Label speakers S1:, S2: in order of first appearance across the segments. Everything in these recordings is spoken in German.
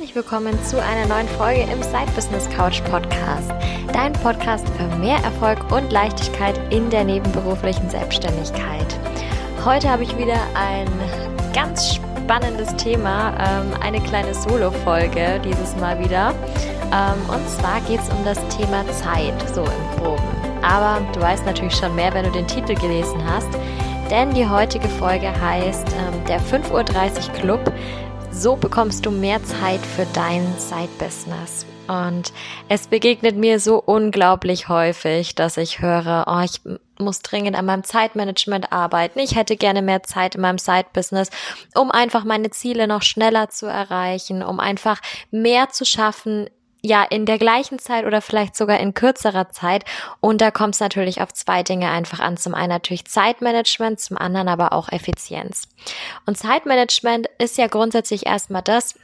S1: Herzlich willkommen zu einer neuen Folge im Side Business Couch Podcast. Dein Podcast für mehr Erfolg und Leichtigkeit in der nebenberuflichen Selbstständigkeit. Heute habe ich wieder ein ganz spannendes Thema, ähm, eine kleine Solo-Folge dieses Mal wieder. Ähm, und zwar geht es um das Thema Zeit, so im Groben. Aber du weißt natürlich schon mehr, wenn du den Titel gelesen hast. Denn die heutige Folge heißt ähm, der 5.30 Uhr Club so bekommst du mehr Zeit für dein Side-Business. Und es begegnet mir so unglaublich häufig, dass ich höre, oh, ich muss dringend an meinem Zeitmanagement arbeiten. Ich hätte gerne mehr Zeit in meinem Side-Business, um einfach meine Ziele noch schneller zu erreichen, um einfach mehr zu schaffen ja, in der gleichen Zeit oder vielleicht sogar in kürzerer Zeit. Und da kommt es natürlich auf zwei Dinge einfach an. Zum einen natürlich Zeitmanagement, zum anderen aber auch Effizienz. Und Zeitmanagement ist ja grundsätzlich erstmal das,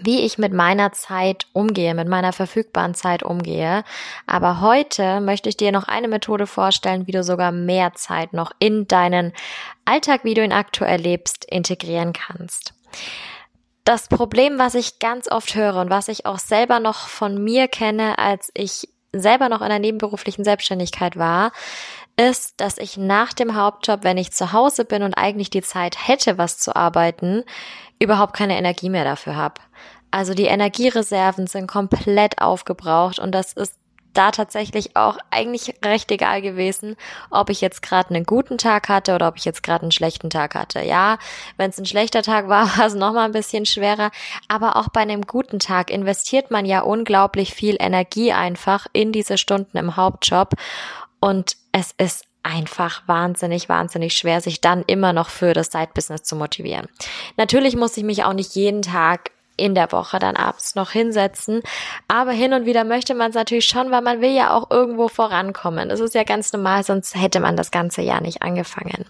S1: wie ich mit meiner Zeit umgehe, mit meiner verfügbaren Zeit umgehe. Aber heute möchte ich dir noch eine Methode vorstellen, wie du sogar mehr Zeit noch in deinen Alltag, wie du ihn aktuell lebst, integrieren kannst das Problem, was ich ganz oft höre und was ich auch selber noch von mir kenne, als ich selber noch in der nebenberuflichen Selbstständigkeit war, ist, dass ich nach dem Hauptjob, wenn ich zu Hause bin und eigentlich die Zeit hätte, was zu arbeiten, überhaupt keine Energie mehr dafür habe. Also die Energiereserven sind komplett aufgebraucht und das ist da tatsächlich auch eigentlich recht egal gewesen, ob ich jetzt gerade einen guten Tag hatte oder ob ich jetzt gerade einen schlechten Tag hatte. Ja, wenn es ein schlechter Tag war, war es nochmal ein bisschen schwerer. Aber auch bei einem guten Tag investiert man ja unglaublich viel Energie einfach in diese Stunden im Hauptjob. Und es ist einfach wahnsinnig, wahnsinnig schwer, sich dann immer noch für das Side-Business zu motivieren. Natürlich muss ich mich auch nicht jeden Tag in der Woche dann abends noch hinsetzen. Aber hin und wieder möchte man es natürlich schon, weil man will ja auch irgendwo vorankommen. Das ist ja ganz normal, sonst hätte man das ganze Jahr nicht angefangen.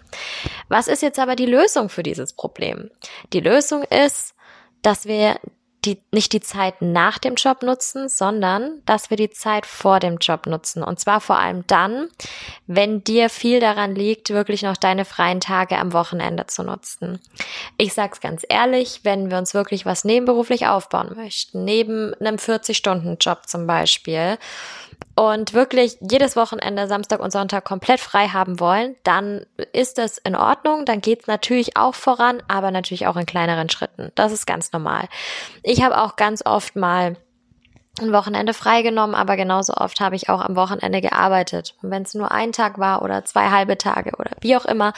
S1: Was ist jetzt aber die Lösung für dieses Problem? Die Lösung ist, dass wir die, nicht die Zeit nach dem Job nutzen, sondern dass wir die Zeit vor dem Job nutzen. Und zwar vor allem dann, wenn dir viel daran liegt, wirklich noch deine freien Tage am Wochenende zu nutzen. Ich sag's ganz ehrlich, wenn wir uns wirklich was nebenberuflich aufbauen möchten, neben einem 40-Stunden-Job zum Beispiel, und wirklich jedes Wochenende, Samstag und Sonntag komplett frei haben wollen, dann ist das in Ordnung. Dann geht's natürlich auch voran, aber natürlich auch in kleineren Schritten. Das ist ganz normal. Ich habe auch ganz oft mal ein Wochenende freigenommen, aber genauso oft habe ich auch am Wochenende gearbeitet. Und wenn es nur ein Tag war oder zwei halbe Tage oder wie auch immer.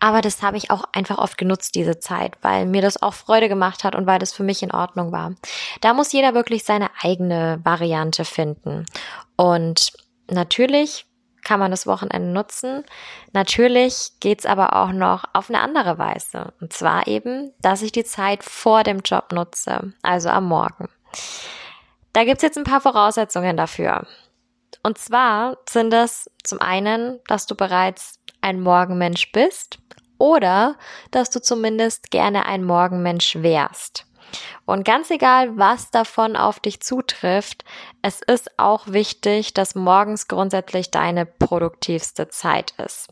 S1: Aber das habe ich auch einfach oft genutzt, diese Zeit, weil mir das auch Freude gemacht hat und weil das für mich in Ordnung war. Da muss jeder wirklich seine eigene Variante finden. Und natürlich kann man das Wochenende nutzen. Natürlich geht's aber auch noch auf eine andere Weise. Und zwar eben, dass ich die Zeit vor dem Job nutze, also am Morgen. Da gibt's jetzt ein paar Voraussetzungen dafür. Und zwar sind es zum einen, dass du bereits ein Morgenmensch bist oder dass du zumindest gerne ein Morgenmensch wärst. Und ganz egal, was davon auf dich zutrifft, es ist auch wichtig, dass morgens grundsätzlich deine produktivste Zeit ist.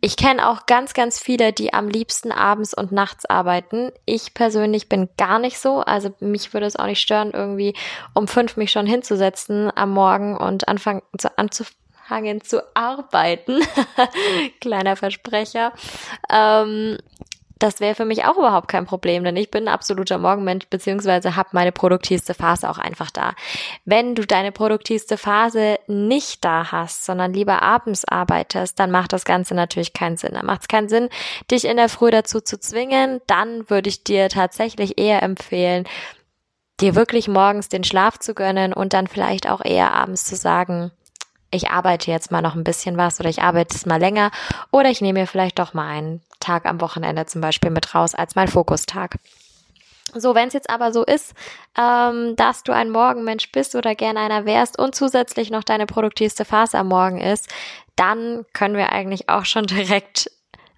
S1: Ich kenne auch ganz, ganz viele, die am liebsten abends und nachts arbeiten. Ich persönlich bin gar nicht so. Also mich würde es auch nicht stören, irgendwie um fünf mich schon hinzusetzen am Morgen und anfangen zu, anzufangen zu arbeiten. Kleiner Versprecher. Ähm, das wäre für mich auch überhaupt kein Problem, denn ich bin ein absoluter Morgenmensch, beziehungsweise habe meine produktivste Phase auch einfach da. Wenn du deine produktivste Phase nicht da hast, sondern lieber abends arbeitest, dann macht das Ganze natürlich keinen Sinn. Dann macht es keinen Sinn, dich in der Früh dazu zu zwingen. Dann würde ich dir tatsächlich eher empfehlen, dir wirklich morgens den Schlaf zu gönnen und dann vielleicht auch eher abends zu sagen, ich arbeite jetzt mal noch ein bisschen was oder ich arbeite es mal länger oder ich nehme mir vielleicht doch mal einen Tag am Wochenende zum Beispiel mit raus als mein Fokustag. So, wenn es jetzt aber so ist, ähm, dass du ein Morgenmensch bist oder gerne einer wärst und zusätzlich noch deine produktivste Phase am Morgen ist, dann können wir eigentlich auch schon direkt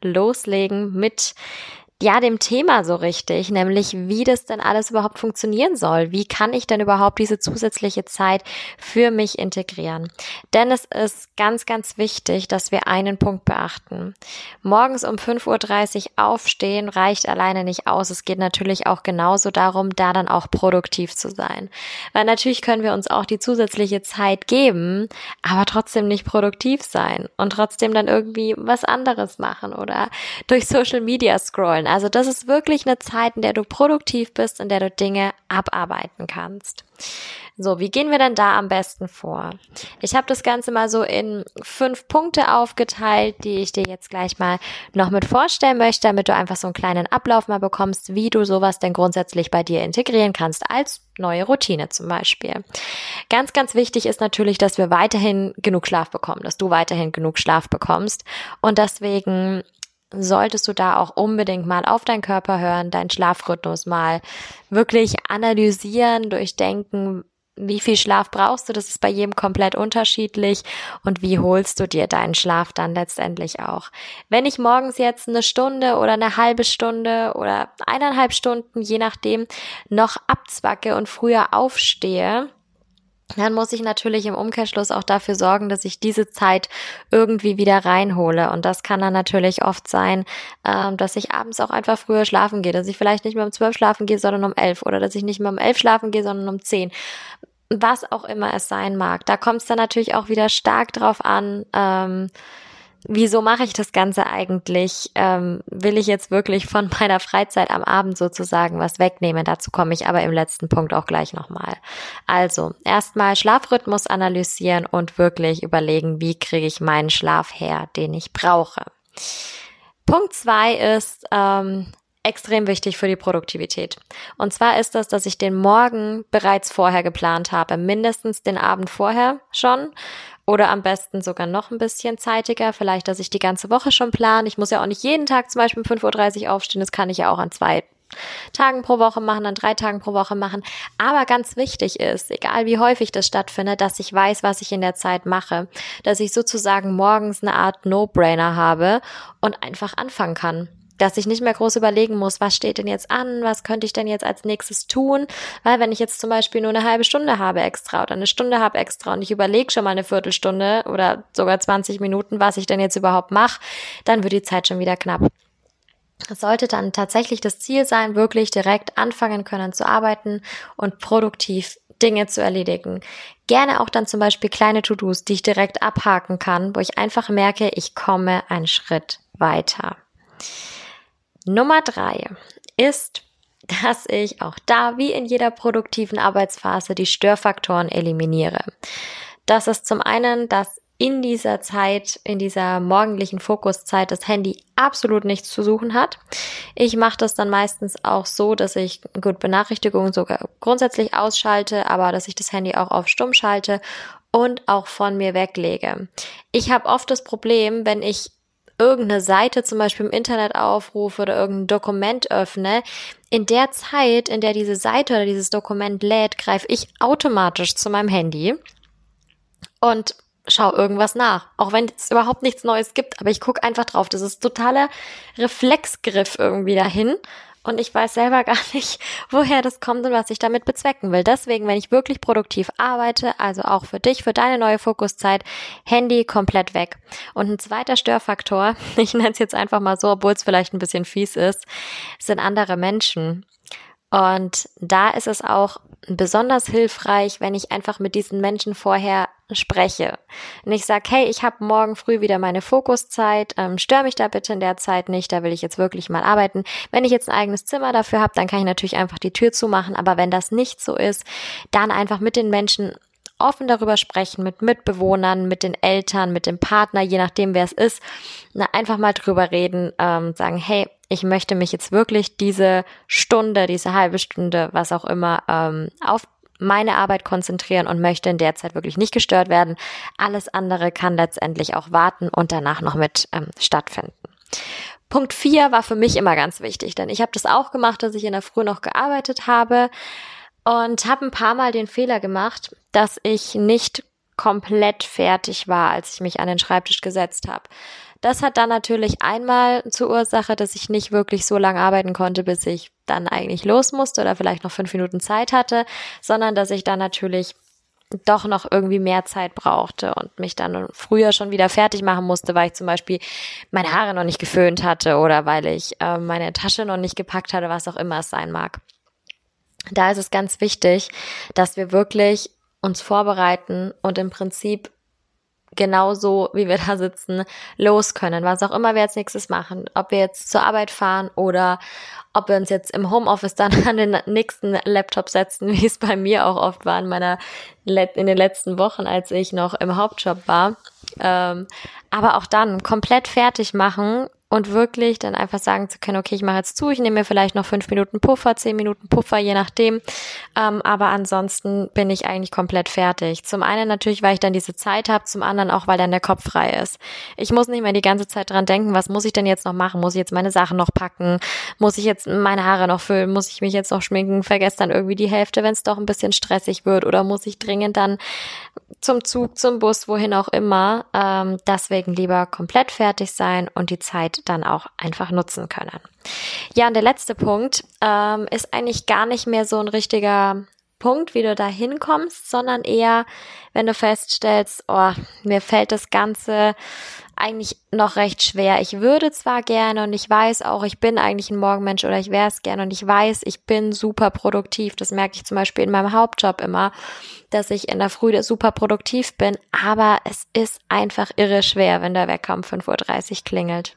S1: loslegen mit ja, dem Thema so richtig, nämlich wie das denn alles überhaupt funktionieren soll. Wie kann ich denn überhaupt diese zusätzliche Zeit für mich integrieren? Denn es ist ganz, ganz wichtig, dass wir einen Punkt beachten. Morgens um 5.30 Uhr aufstehen reicht alleine nicht aus. Es geht natürlich auch genauso darum, da dann auch produktiv zu sein. Weil natürlich können wir uns auch die zusätzliche Zeit geben, aber trotzdem nicht produktiv sein und trotzdem dann irgendwie was anderes machen oder durch Social Media scrollen. Also das ist wirklich eine Zeit, in der du produktiv bist, in der du Dinge abarbeiten kannst. So, wie gehen wir denn da am besten vor? Ich habe das Ganze mal so in fünf Punkte aufgeteilt, die ich dir jetzt gleich mal noch mit vorstellen möchte, damit du einfach so einen kleinen Ablauf mal bekommst, wie du sowas denn grundsätzlich bei dir integrieren kannst, als neue Routine zum Beispiel. Ganz, ganz wichtig ist natürlich, dass wir weiterhin genug Schlaf bekommen, dass du weiterhin genug Schlaf bekommst. Und deswegen solltest du da auch unbedingt mal auf deinen Körper hören, deinen Schlafrhythmus mal wirklich analysieren, durchdenken, wie viel Schlaf brauchst du? Das ist bei jedem komplett unterschiedlich. Und wie holst du dir deinen Schlaf dann letztendlich auch? Wenn ich morgens jetzt eine Stunde oder eine halbe Stunde oder eineinhalb Stunden, je nachdem, noch abzwacke und früher aufstehe, dann muss ich natürlich im Umkehrschluss auch dafür sorgen, dass ich diese Zeit irgendwie wieder reinhole. Und das kann dann natürlich oft sein, ähm, dass ich abends auch einfach früher schlafen gehe, dass ich vielleicht nicht mehr um zwölf schlafen gehe, sondern um elf oder dass ich nicht mehr um elf schlafen gehe, sondern um zehn. Was auch immer es sein mag. Da kommt es dann natürlich auch wieder stark drauf an, ähm, wieso mache ich das Ganze eigentlich? Ähm, will ich jetzt wirklich von meiner Freizeit am Abend sozusagen was wegnehmen? Dazu komme ich aber im letzten Punkt auch gleich nochmal. Also, erstmal Schlafrhythmus analysieren und wirklich überlegen, wie kriege ich meinen Schlaf her, den ich brauche. Punkt zwei ist, ähm, extrem wichtig für die Produktivität. Und zwar ist das, dass ich den Morgen bereits vorher geplant habe, mindestens den Abend vorher schon oder am besten sogar noch ein bisschen zeitiger, vielleicht, dass ich die ganze Woche schon plane. Ich muss ja auch nicht jeden Tag zum Beispiel um 5.30 Uhr aufstehen, das kann ich ja auch an zwei Tagen pro Woche machen, an drei Tagen pro Woche machen. Aber ganz wichtig ist, egal wie häufig das stattfindet, dass ich weiß, was ich in der Zeit mache. Dass ich sozusagen morgens eine Art No-Brainer habe und einfach anfangen kann dass ich nicht mehr groß überlegen muss, was steht denn jetzt an, was könnte ich denn jetzt als nächstes tun, weil wenn ich jetzt zum Beispiel nur eine halbe Stunde habe extra oder eine Stunde habe extra und ich überlege schon mal eine Viertelstunde oder sogar 20 Minuten, was ich denn jetzt überhaupt mache, dann wird die Zeit schon wieder knapp. Es sollte dann tatsächlich das Ziel sein, wirklich direkt anfangen können zu arbeiten und produktiv Dinge zu erledigen. Gerne auch dann zum Beispiel kleine To-Dos, die ich direkt abhaken kann, wo ich einfach merke, ich komme einen Schritt weiter. Nummer drei ist, dass ich auch da wie in jeder produktiven Arbeitsphase die Störfaktoren eliminiere. Das ist zum einen, dass in dieser Zeit, in dieser morgendlichen Fokuszeit das Handy absolut nichts zu suchen hat. Ich mache das dann meistens auch so, dass ich gut Benachrichtigungen sogar grundsätzlich ausschalte, aber dass ich das Handy auch auf Stumm schalte und auch von mir weglege. Ich habe oft das Problem, wenn ich irgendeine Seite zum Beispiel im Internet aufrufe oder irgendein Dokument öffne, in der Zeit, in der diese Seite oder dieses Dokument lädt, greife ich automatisch zu meinem Handy und schau irgendwas nach. Auch wenn es überhaupt nichts Neues gibt, aber ich gucke einfach drauf. Das ist totaler Reflexgriff irgendwie dahin und ich weiß selber gar nicht, woher das kommt und was ich damit bezwecken will. Deswegen, wenn ich wirklich produktiv arbeite, also auch für dich, für deine neue Fokuszeit, Handy komplett weg. Und ein zweiter Störfaktor, ich nenne es jetzt einfach mal so, obwohl es vielleicht ein bisschen fies ist, sind andere Menschen. Und da ist es auch besonders hilfreich, wenn ich einfach mit diesen Menschen vorher spreche. Und ich sage, hey, ich habe morgen früh wieder meine Fokuszeit, ähm, stör mich da bitte in der Zeit nicht, da will ich jetzt wirklich mal arbeiten. Wenn ich jetzt ein eigenes Zimmer dafür habe, dann kann ich natürlich einfach die Tür zumachen, aber wenn das nicht so ist, dann einfach mit den Menschen offen darüber sprechen, mit Mitbewohnern, mit den Eltern, mit dem Partner, je nachdem wer es ist, na, einfach mal drüber reden, ähm, sagen, hey, ich möchte mich jetzt wirklich diese Stunde, diese halbe Stunde, was auch immer, ähm, auf meine Arbeit konzentrieren und möchte in der Zeit wirklich nicht gestört werden. Alles andere kann letztendlich auch warten und danach noch mit ähm, stattfinden. Punkt vier war für mich immer ganz wichtig, denn ich habe das auch gemacht, dass ich in der Früh noch gearbeitet habe und habe ein paar Mal den Fehler gemacht, dass ich nicht komplett fertig war, als ich mich an den Schreibtisch gesetzt habe. Das hat dann natürlich einmal zur Ursache, dass ich nicht wirklich so lange arbeiten konnte, bis ich dann eigentlich los musste oder vielleicht noch fünf Minuten Zeit hatte, sondern dass ich dann natürlich doch noch irgendwie mehr Zeit brauchte und mich dann früher schon wieder fertig machen musste, weil ich zum Beispiel meine Haare noch nicht geföhnt hatte oder weil ich äh, meine Tasche noch nicht gepackt hatte, was auch immer es sein mag. Da ist es ganz wichtig, dass wir wirklich uns vorbereiten und im Prinzip genauso, wie wir da sitzen, los können. Was auch immer wir als nächstes machen. Ob wir jetzt zur Arbeit fahren oder ob wir uns jetzt im Homeoffice dann an den nächsten Laptop setzen, wie es bei mir auch oft war in meiner, in den letzten Wochen, als ich noch im Hauptjob war. Ähm, aber auch dann komplett fertig machen und wirklich dann einfach sagen zu können, okay, ich mache jetzt zu, ich nehme mir vielleicht noch fünf Minuten Puffer, zehn Minuten Puffer, je nachdem. Ähm, aber ansonsten bin ich eigentlich komplett fertig. Zum einen natürlich, weil ich dann diese Zeit habe, zum anderen auch, weil dann der Kopf frei ist. Ich muss nicht mehr die ganze Zeit dran denken, was muss ich denn jetzt noch machen? Muss ich jetzt meine Sachen noch packen? Muss ich jetzt meine Haare noch füllen? Muss ich mich jetzt noch schminken? Vergesst dann irgendwie die Hälfte, wenn es doch ein bisschen stressig wird? Oder muss ich dringend dann zum Zug, zum Bus, wohin auch immer? Ähm, deswegen lieber komplett fertig sein und die Zeit dann auch einfach nutzen können. Ja, und der letzte Punkt ähm, ist eigentlich gar nicht mehr so ein richtiger Punkt, wie du da hinkommst, sondern eher, wenn du feststellst, oh, mir fällt das Ganze eigentlich noch recht schwer. Ich würde zwar gerne und ich weiß auch, ich bin eigentlich ein Morgenmensch oder ich wäre es gerne und ich weiß, ich bin super produktiv. Das merke ich zum Beispiel in meinem Hauptjob immer, dass ich in der Früh super produktiv bin, aber es ist einfach irre schwer, wenn der Wecker um 5.30 Uhr klingelt.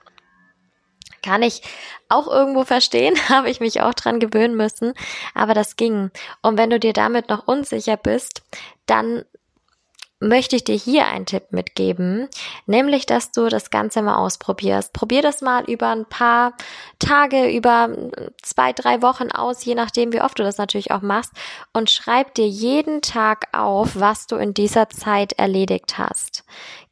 S1: Kann ich auch irgendwo verstehen, habe ich mich auch dran gewöhnen müssen, aber das ging. Und wenn du dir damit noch unsicher bist, dann möchte ich dir hier einen Tipp mitgeben, nämlich, dass du das Ganze mal ausprobierst. Probier das mal über ein paar Tage, über zwei, drei Wochen aus, je nachdem, wie oft du das natürlich auch machst und schreib dir jeden Tag auf, was du in dieser Zeit erledigt hast.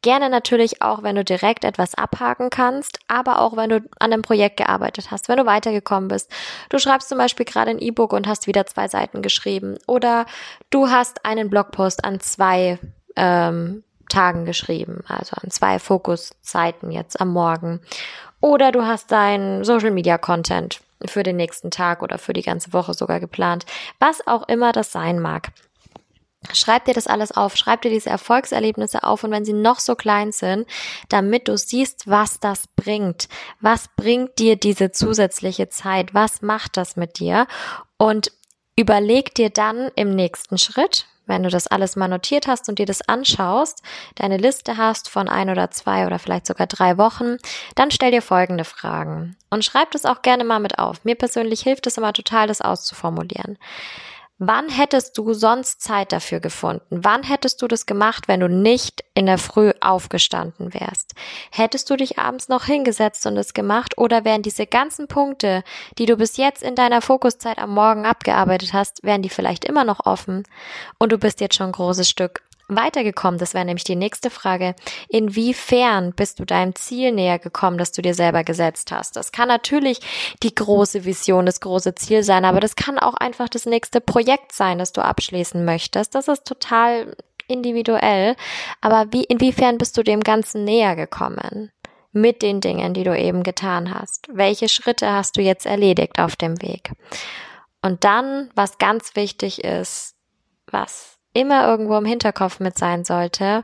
S1: Gerne natürlich auch, wenn du direkt etwas abhaken kannst, aber auch, wenn du an einem Projekt gearbeitet hast, wenn du weitergekommen bist. Du schreibst zum Beispiel gerade ein E-Book und hast wieder zwei Seiten geschrieben oder du hast einen Blogpost an zwei ähm, Tagen geschrieben, also an zwei Fokuszeiten jetzt am Morgen. Oder du hast deinen Social Media Content für den nächsten Tag oder für die ganze Woche sogar geplant. Was auch immer das sein mag. Schreib dir das alles auf, schreib dir diese Erfolgserlebnisse auf und wenn sie noch so klein sind, damit du siehst, was das bringt. Was bringt dir diese zusätzliche Zeit? Was macht das mit dir? Und überleg dir dann im nächsten Schritt, wenn du das alles mal notiert hast und dir das anschaust, deine Liste hast von ein oder zwei oder vielleicht sogar drei Wochen, dann stell dir folgende Fragen und schreib das auch gerne mal mit auf. Mir persönlich hilft es immer total, das auszuformulieren. Wann hättest du sonst Zeit dafür gefunden? Wann hättest du das gemacht, wenn du nicht in der Früh aufgestanden wärst? Hättest du dich abends noch hingesetzt und es gemacht oder wären diese ganzen Punkte, die du bis jetzt in deiner Fokuszeit am Morgen abgearbeitet hast, wären die vielleicht immer noch offen und du bist jetzt schon ein großes Stück weitergekommen? Das wäre nämlich die nächste Frage. Inwiefern bist du deinem Ziel näher gekommen, das du dir selber gesetzt hast? Das kann natürlich die große Vision, das große Ziel sein, aber das kann auch einfach das nächste Projekt sein, das du abschließen möchtest. Das ist total individuell. Aber wie, inwiefern bist du dem Ganzen näher gekommen? Mit den Dingen, die du eben getan hast. Welche Schritte hast du jetzt erledigt auf dem Weg? Und dann, was ganz wichtig ist, was immer irgendwo im Hinterkopf mit sein sollte,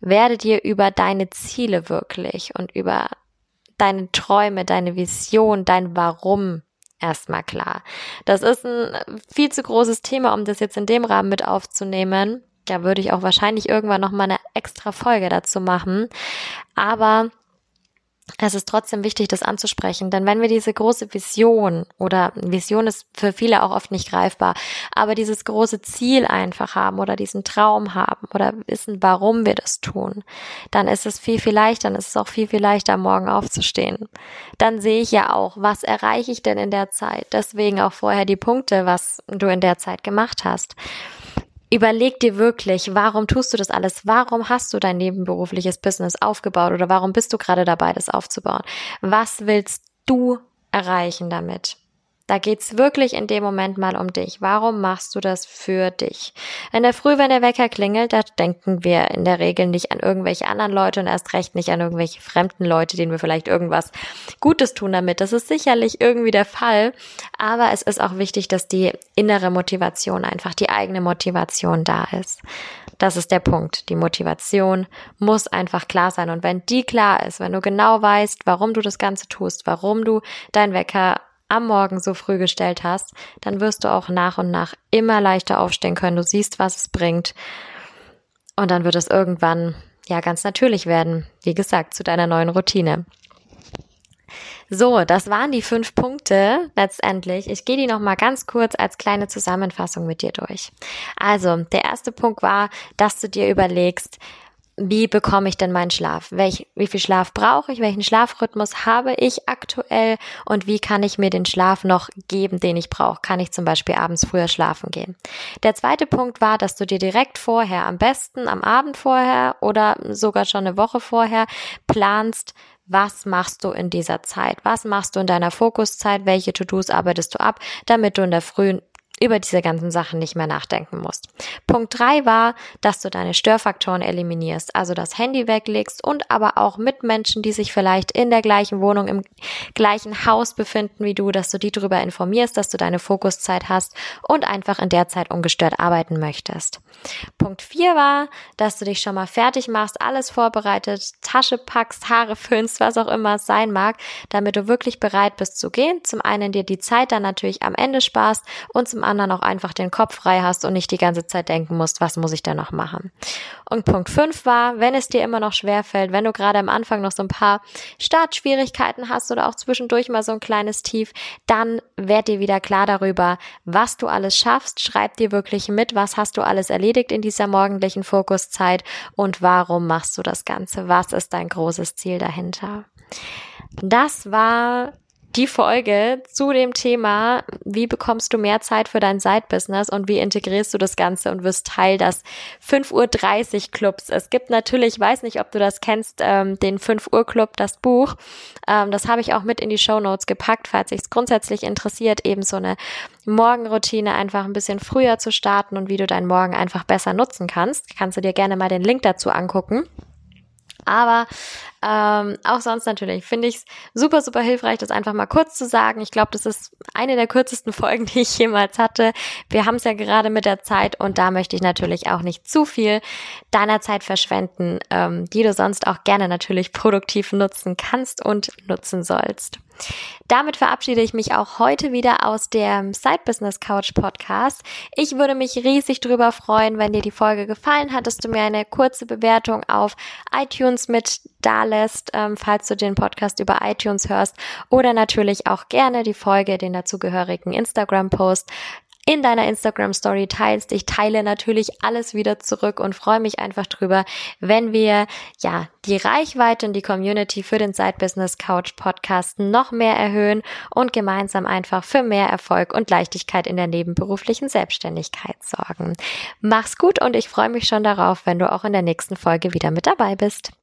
S1: werde dir über deine Ziele wirklich und über deine Träume, deine Vision, dein Warum erstmal klar. Das ist ein viel zu großes Thema, um das jetzt in dem Rahmen mit aufzunehmen. Da würde ich auch wahrscheinlich irgendwann noch mal eine extra Folge dazu machen. Aber es ist trotzdem wichtig, das anzusprechen, denn wenn wir diese große Vision oder Vision ist für viele auch oft nicht greifbar, aber dieses große Ziel einfach haben oder diesen Traum haben oder wissen, warum wir das tun, dann ist es viel, viel leichter, dann ist es auch viel, viel leichter, morgen aufzustehen. Dann sehe ich ja auch, was erreiche ich denn in der Zeit? Deswegen auch vorher die Punkte, was du in der Zeit gemacht hast. Überleg dir wirklich, warum tust du das alles? Warum hast du dein nebenberufliches Business aufgebaut oder warum bist du gerade dabei, das aufzubauen? Was willst du erreichen damit? Da geht's wirklich in dem Moment mal um dich. Warum machst du das für dich? In der Früh, wenn der Wecker klingelt, da denken wir in der Regel nicht an irgendwelche anderen Leute und erst recht nicht an irgendwelche fremden Leute, denen wir vielleicht irgendwas Gutes tun damit. Das ist sicherlich irgendwie der Fall. Aber es ist auch wichtig, dass die innere Motivation einfach, die eigene Motivation da ist. Das ist der Punkt. Die Motivation muss einfach klar sein. Und wenn die klar ist, wenn du genau weißt, warum du das Ganze tust, warum du dein Wecker am Morgen so früh gestellt hast, dann wirst du auch nach und nach immer leichter aufstehen können. Du siehst, was es bringt. Und dann wird es irgendwann ja ganz natürlich werden. Wie gesagt, zu deiner neuen Routine. So, das waren die fünf Punkte letztendlich. Ich gehe die noch mal ganz kurz als kleine Zusammenfassung mit dir durch. Also, der erste Punkt war, dass du dir überlegst, wie bekomme ich denn meinen Schlaf? Welch, wie viel Schlaf brauche ich? Welchen Schlafrhythmus habe ich aktuell? Und wie kann ich mir den Schlaf noch geben, den ich brauche? Kann ich zum Beispiel abends früher schlafen gehen? Der zweite Punkt war, dass du dir direkt vorher, am besten am Abend vorher oder sogar schon eine Woche vorher planst, was machst du in dieser Zeit? Was machst du in deiner Fokuszeit? Welche To-Dos arbeitest du ab, damit du in der frühen über diese ganzen Sachen nicht mehr nachdenken musst. Punkt drei war, dass du deine Störfaktoren eliminierst, also das Handy weglegst und aber auch Mitmenschen, die sich vielleicht in der gleichen Wohnung, im gleichen Haus befinden wie du, dass du die darüber informierst, dass du deine Fokuszeit hast und einfach in der Zeit ungestört arbeiten möchtest. Punkt vier war, dass du dich schon mal fertig machst, alles vorbereitet, Tasche packst, Haare föhnst, was auch immer es sein mag, damit du wirklich bereit bist zu gehen. Zum einen dir die Zeit dann natürlich am Ende sparst und zum anderen auch einfach den Kopf frei hast und nicht die ganze Zeit denken musst, was muss ich denn noch machen. Und Punkt 5 war, wenn es dir immer noch schwer fällt, wenn du gerade am Anfang noch so ein paar Startschwierigkeiten hast oder auch zwischendurch mal so ein kleines Tief, dann werd dir wieder klar darüber, was du alles schaffst. Schreib dir wirklich mit, was hast du alles erledigt in dieser morgendlichen Fokuszeit und warum machst du das Ganze? Was ist dein großes Ziel dahinter? Das war die Folge zu dem Thema, wie bekommst du mehr Zeit für dein Side-Business und wie integrierst du das Ganze und wirst Teil des 5.30 Uhr Clubs. Es gibt natürlich, ich weiß nicht, ob du das kennst, ähm, den 5 Uhr Club, das Buch. Ähm, das habe ich auch mit in die Show Notes gepackt, falls sich grundsätzlich interessiert, eben so eine Morgenroutine einfach ein bisschen früher zu starten und wie du deinen Morgen einfach besser nutzen kannst. Kannst du dir gerne mal den Link dazu angucken. Aber ähm, auch sonst natürlich finde ich es super, super hilfreich, das einfach mal kurz zu sagen. Ich glaube, das ist eine der kürzesten Folgen, die ich jemals hatte. Wir haben es ja gerade mit der Zeit und da möchte ich natürlich auch nicht zu viel deiner Zeit verschwenden, ähm, die du sonst auch gerne natürlich produktiv nutzen kannst und nutzen sollst. Damit verabschiede ich mich auch heute wieder aus dem Side Business Couch Podcast. Ich würde mich riesig drüber freuen, wenn dir die Folge gefallen hat, dass du mir eine kurze Bewertung auf iTunes mit da lässt, ähm, falls du den Podcast über iTunes hörst oder natürlich auch gerne die Folge, den dazugehörigen Instagram Post in deiner Instagram Story teilst. Ich teile natürlich alles wieder zurück und freue mich einfach drüber, wenn wir ja die Reichweite und die Community für den Side Business Couch Podcast noch mehr erhöhen und gemeinsam einfach für mehr Erfolg und Leichtigkeit in der nebenberuflichen Selbstständigkeit sorgen. Mach's gut und ich freue mich schon darauf, wenn du auch in der nächsten Folge wieder mit dabei bist.